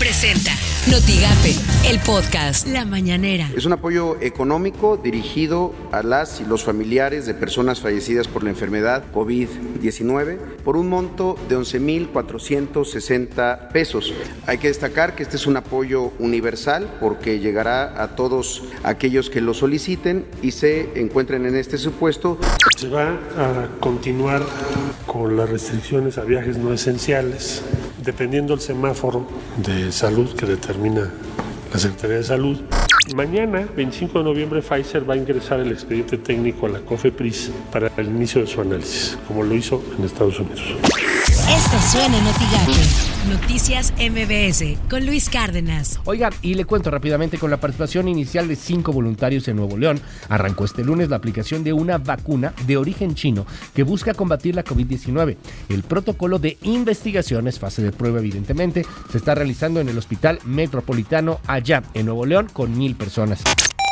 Presenta Notigape, el podcast La Mañanera. Es un apoyo económico dirigido a las y los familiares de personas fallecidas por la enfermedad COVID-19 por un monto de 11.460 pesos. Hay que destacar que este es un apoyo universal porque llegará a todos aquellos que lo soliciten y se encuentren en este supuesto. Se va a continuar con las restricciones a viajes no esenciales, dependiendo del semáforo de salud que determina la Secretaría de Salud. Mañana, 25 de noviembre, Pfizer va a ingresar el expediente técnico a la COFEPRIS para el inicio de su análisis, como lo hizo en Estados Unidos. Esto suena en Noticias MBS con Luis Cárdenas. Oigan, y le cuento rápidamente con la participación inicial de cinco voluntarios en Nuevo León, arrancó este lunes la aplicación de una vacuna de origen chino que busca combatir la COVID-19. El protocolo de investigación es fase de prueba, evidentemente, se está realizando en el Hospital Metropolitano allá en Nuevo León con mil personas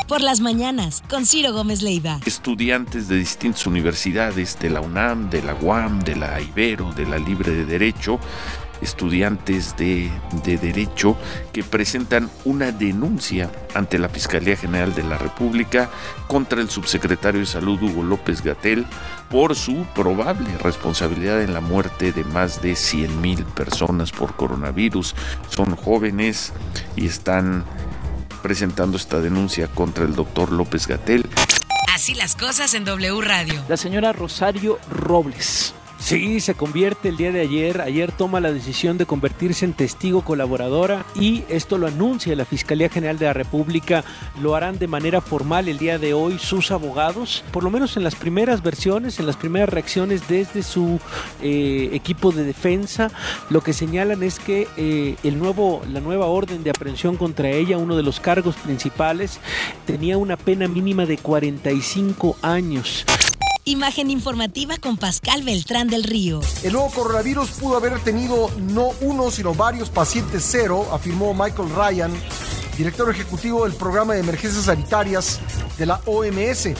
por las mañanas con Ciro Gómez Leiva. Estudiantes de distintas universidades, de la UNAM, de la UAM, de la Ibero, de la Libre de Derecho, estudiantes de, de, Derecho que presentan una denuncia ante la Fiscalía General de la República contra el subsecretario de Salud Hugo López Gatel por su probable responsabilidad en la muerte de más de 100 mil personas por coronavirus. Son jóvenes y están presentando esta denuncia contra el doctor López Gatel. Así las cosas en W Radio. La señora Rosario Robles Sí, se convierte el día de ayer. Ayer toma la decisión de convertirse en testigo colaboradora y esto lo anuncia la Fiscalía General de la República. Lo harán de manera formal el día de hoy sus abogados, por lo menos en las primeras versiones, en las primeras reacciones desde su eh, equipo de defensa. Lo que señalan es que eh, el nuevo, la nueva orden de aprehensión contra ella, uno de los cargos principales, tenía una pena mínima de 45 años. Imagen informativa con Pascal Beltrán del Río. El nuevo coronavirus pudo haber tenido no uno, sino varios pacientes cero, afirmó Michael Ryan, director ejecutivo del programa de emergencias sanitarias de la OMS.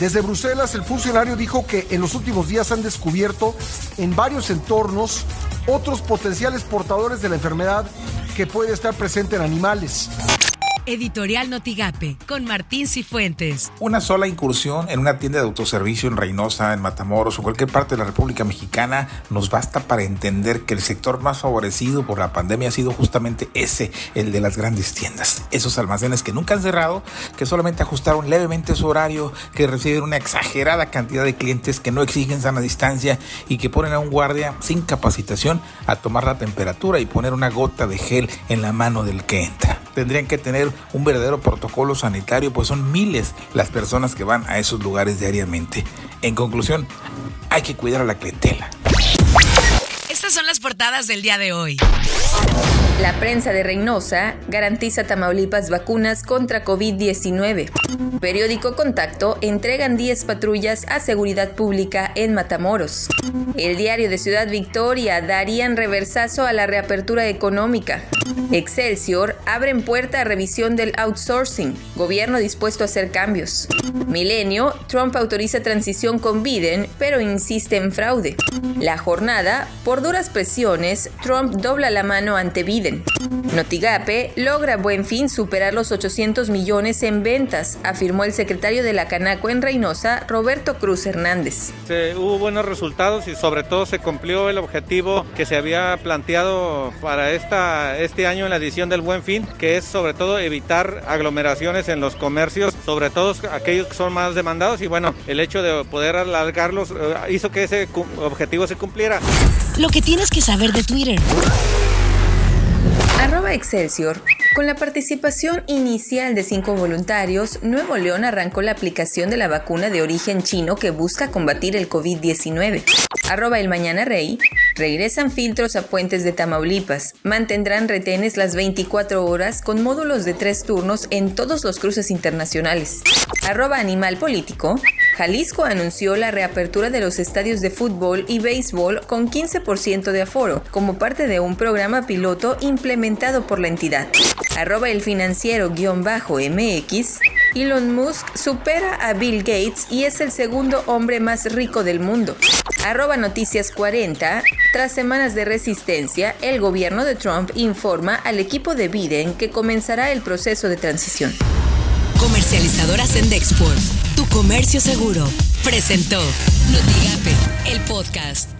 Desde Bruselas, el funcionario dijo que en los últimos días han descubierto en varios entornos otros potenciales portadores de la enfermedad que puede estar presente en animales. Editorial Notigape, con Martín Cifuentes. Una sola incursión en una tienda de autoservicio en Reynosa, en Matamoros o cualquier parte de la República Mexicana nos basta para entender que el sector más favorecido por la pandemia ha sido justamente ese, el de las grandes tiendas. Esos almacenes que nunca han cerrado, que solamente ajustaron levemente su horario, que reciben una exagerada cantidad de clientes que no exigen sana distancia y que ponen a un guardia sin capacitación a tomar la temperatura y poner una gota de gel en la mano del que entra. Tendrían que tener un verdadero protocolo sanitario, pues son miles las personas que van a esos lugares diariamente. En conclusión, hay que cuidar a la clientela. Estas son las portadas del día de hoy. La prensa de Reynosa garantiza Tamaulipas vacunas contra COVID-19. Periódico Contacto entregan 10 patrullas a seguridad pública en Matamoros. El diario de Ciudad Victoria darían reversazo a la reapertura económica. Excelsior abren puerta a revisión del outsourcing. Gobierno dispuesto a hacer cambios. Milenio, Trump autoriza transición con Biden, pero insiste en fraude. La jornada, por duras presiones, Trump dobla la mano ante Biden. Notigape logra buen fin superar los 800 millones en ventas, afirmó el secretario de la Canaco en Reynosa, Roberto Cruz Hernández. hubo buenos resultados y sobre todo se cumplió el objetivo que se había planteado para esta, este año en la edición del Buen Fin, que es sobre todo evitar aglomeraciones en los comercios, sobre todo aquellos que son más demandados y bueno, el hecho de poder alargarlos eh, hizo que ese objetivo se cumpliera. Lo que tienes que saber de Twitter. Arroba Excelsior. Con la participación inicial de cinco voluntarios, Nuevo León arrancó la aplicación de la vacuna de origen chino que busca combatir el COVID-19. Arroba el Mañana Rey. Regresan filtros a puentes de Tamaulipas. Mantendrán retenes las 24 horas con módulos de tres turnos en todos los cruces internacionales. Arroba Animal Político. Jalisco anunció la reapertura de los estadios de fútbol y béisbol con 15% de aforo, como parte de un programa piloto implementado por la entidad. Arroba el financiero-MX. Elon Musk supera a Bill Gates y es el segundo hombre más rico del mundo. Arroba Noticias 40. Tras semanas de resistencia, el gobierno de Trump informa al equipo de Biden que comenzará el proceso de transición. Comercializadoras en Dexport, tu comercio seguro, presentó Notigape, el podcast.